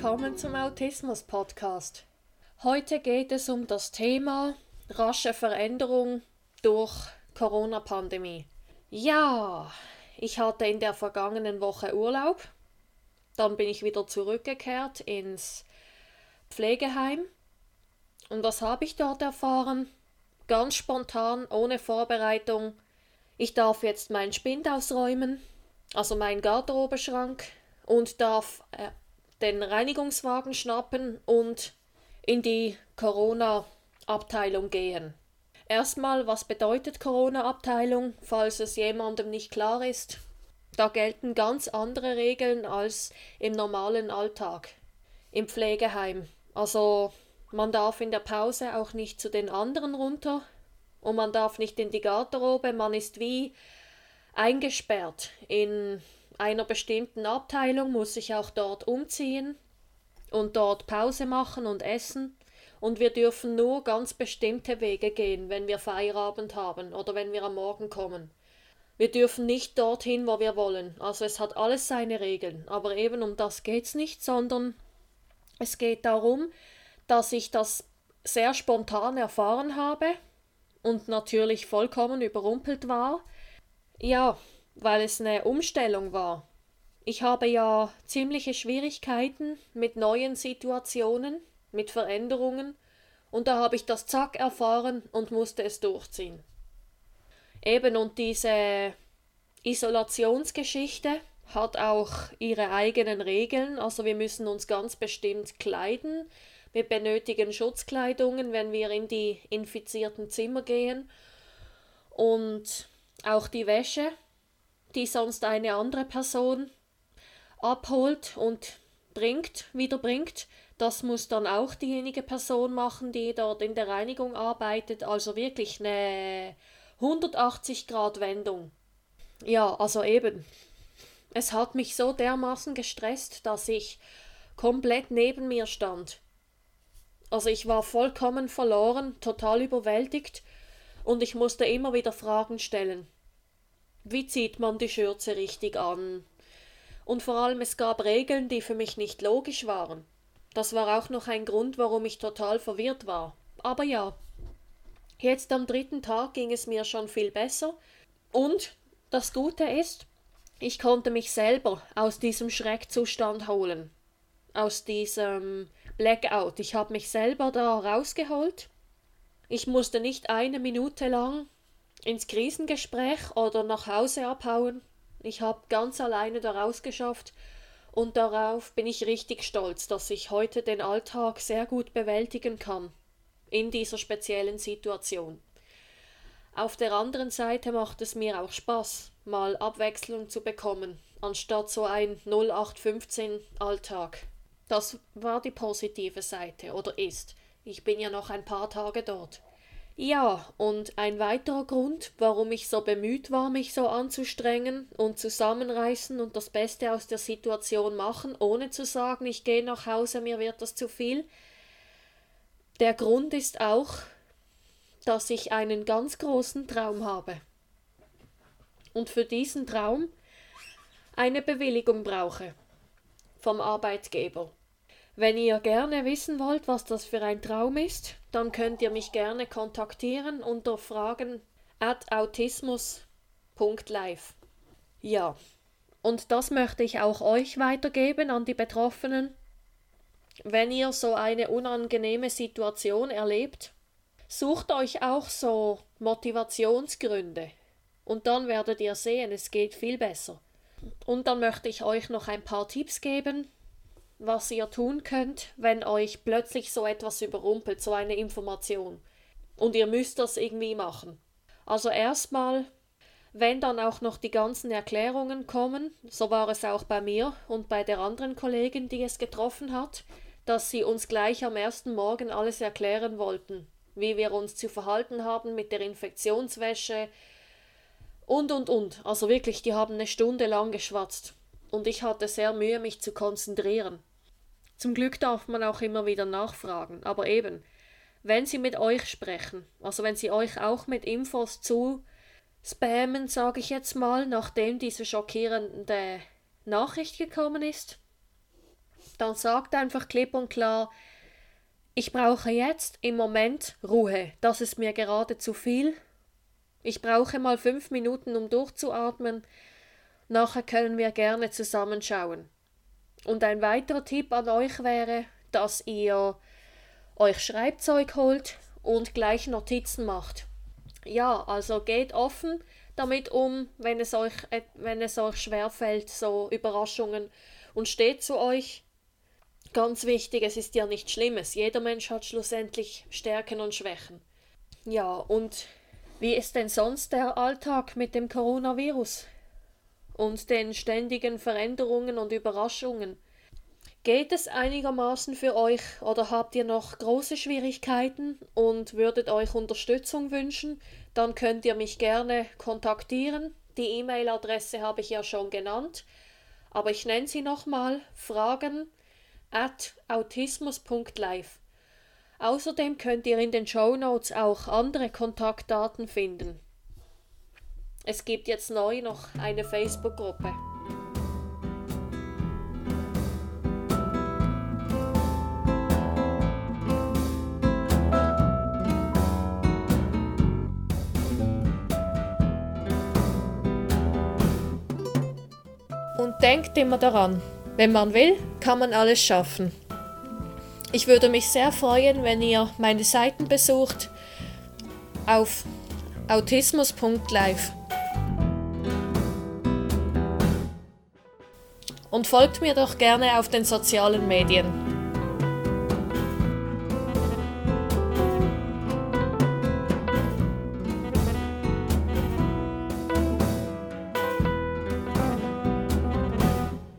willkommen zum Autismus Podcast. Heute geht es um das Thema rasche Veränderung durch Corona-Pandemie. Ja, ich hatte in der vergangenen Woche Urlaub. Dann bin ich wieder zurückgekehrt ins Pflegeheim. Und was habe ich dort erfahren? Ganz spontan, ohne Vorbereitung. Ich darf jetzt meinen Spind ausräumen, also meinen Garderobeschrank, und darf äh, den Reinigungswagen schnappen und in die Corona-Abteilung gehen. Erstmal, was bedeutet Corona-Abteilung, falls es jemandem nicht klar ist? Da gelten ganz andere Regeln als im normalen Alltag, im Pflegeheim. Also man darf in der Pause auch nicht zu den anderen runter und man darf nicht in die Garderobe, man ist wie eingesperrt in einer bestimmten Abteilung, muss sich auch dort umziehen und dort Pause machen und essen. Und wir dürfen nur ganz bestimmte Wege gehen, wenn wir Feierabend haben oder wenn wir am Morgen kommen. Wir dürfen nicht dorthin, wo wir wollen. Also es hat alles seine Regeln. Aber eben um das geht's nicht, sondern es geht darum, dass ich das sehr spontan erfahren habe und natürlich vollkommen überrumpelt war. Ja, weil es eine Umstellung war. Ich habe ja ziemliche Schwierigkeiten mit neuen Situationen, mit Veränderungen, und da habe ich das Zack erfahren und musste es durchziehen. Eben und diese Isolationsgeschichte hat auch ihre eigenen Regeln, also wir müssen uns ganz bestimmt kleiden, wir benötigen Schutzkleidungen, wenn wir in die infizierten Zimmer gehen und auch die Wäsche, die sonst eine andere Person abholt und bringt, wieder bringt, das muss dann auch diejenige Person machen, die dort in der Reinigung arbeitet. Also wirklich eine 180 Grad Wendung. Ja, also eben. Es hat mich so dermaßen gestresst, dass ich komplett neben mir stand. Also ich war vollkommen verloren, total überwältigt und ich musste immer wieder Fragen stellen. Wie zieht man die Schürze richtig an? Und vor allem es gab Regeln, die für mich nicht logisch waren. Das war auch noch ein Grund, warum ich total verwirrt war. Aber ja, jetzt am dritten Tag ging es mir schon viel besser. Und das Gute ist, ich konnte mich selber aus diesem Schreckzustand holen. Aus diesem Blackout. Ich habe mich selber da rausgeholt. Ich musste nicht eine Minute lang ins Krisengespräch oder nach Hause abhauen. Ich habe ganz alleine da rausgeschafft und darauf bin ich richtig stolz, dass ich heute den Alltag sehr gut bewältigen kann in dieser speziellen Situation. Auf der anderen Seite macht es mir auch Spaß, mal Abwechslung zu bekommen, anstatt so ein 0815 Alltag. Das war die positive Seite oder ist. Ich bin ja noch ein paar Tage dort. Ja, und ein weiterer Grund, warum ich so bemüht war, mich so anzustrengen und zusammenreißen und das Beste aus der Situation machen, ohne zu sagen, ich gehe nach Hause, mir wird das zu viel. Der Grund ist auch, dass ich einen ganz großen Traum habe. Und für diesen Traum eine Bewilligung brauche vom Arbeitgeber. Wenn ihr gerne wissen wollt, was das für ein Traum ist, dann könnt ihr mich gerne kontaktieren unter fragen at autismus.live. Ja, und das möchte ich auch euch weitergeben an die Betroffenen. Wenn ihr so eine unangenehme Situation erlebt, sucht euch auch so Motivationsgründe. Und dann werdet ihr sehen, es geht viel besser. Und dann möchte ich euch noch ein paar Tipps geben, was ihr tun könnt, wenn euch plötzlich so etwas überrumpelt, so eine Information. Und ihr müsst das irgendwie machen. Also erstmal, wenn dann auch noch die ganzen Erklärungen kommen, so war es auch bei mir und bei der anderen Kollegin, die es getroffen hat, dass sie uns gleich am ersten Morgen alles erklären wollten, wie wir uns zu verhalten haben mit der Infektionswäsche und und und. Also wirklich, die haben eine Stunde lang geschwatzt. Und ich hatte sehr Mühe, mich zu konzentrieren. Zum Glück darf man auch immer wieder nachfragen, aber eben, wenn sie mit euch sprechen, also wenn sie euch auch mit Infos zu spammen, sage ich jetzt mal, nachdem diese schockierende Nachricht gekommen ist, dann sagt einfach klipp und klar, ich brauche jetzt im Moment Ruhe. Das ist mir gerade zu viel. Ich brauche mal fünf Minuten, um durchzuatmen. Nachher können wir gerne zusammenschauen. Und ein weiterer Tipp an euch wäre, dass ihr euch Schreibzeug holt und gleich Notizen macht. Ja, also geht offen damit um, wenn es euch, wenn es euch schwerfällt, so Überraschungen und steht zu euch. Ganz wichtig, es ist ja nichts Schlimmes. Jeder Mensch hat schlussendlich Stärken und Schwächen. Ja, und wie ist denn sonst der Alltag mit dem Coronavirus und den ständigen Veränderungen und Überraschungen? Geht es einigermaßen für euch oder habt ihr noch große Schwierigkeiten und würdet euch Unterstützung wünschen? Dann könnt ihr mich gerne kontaktieren. Die E-Mail-Adresse habe ich ja schon genannt, aber ich nenne sie nochmal fragen at autismus.live. Außerdem könnt ihr in den Show Notes auch andere Kontaktdaten finden. Es gibt jetzt neu noch eine Facebook-Gruppe. Und denkt immer daran, wenn man will, kann man alles schaffen. Ich würde mich sehr freuen, wenn ihr meine Seiten besucht auf autismus.live. Und folgt mir doch gerne auf den sozialen Medien.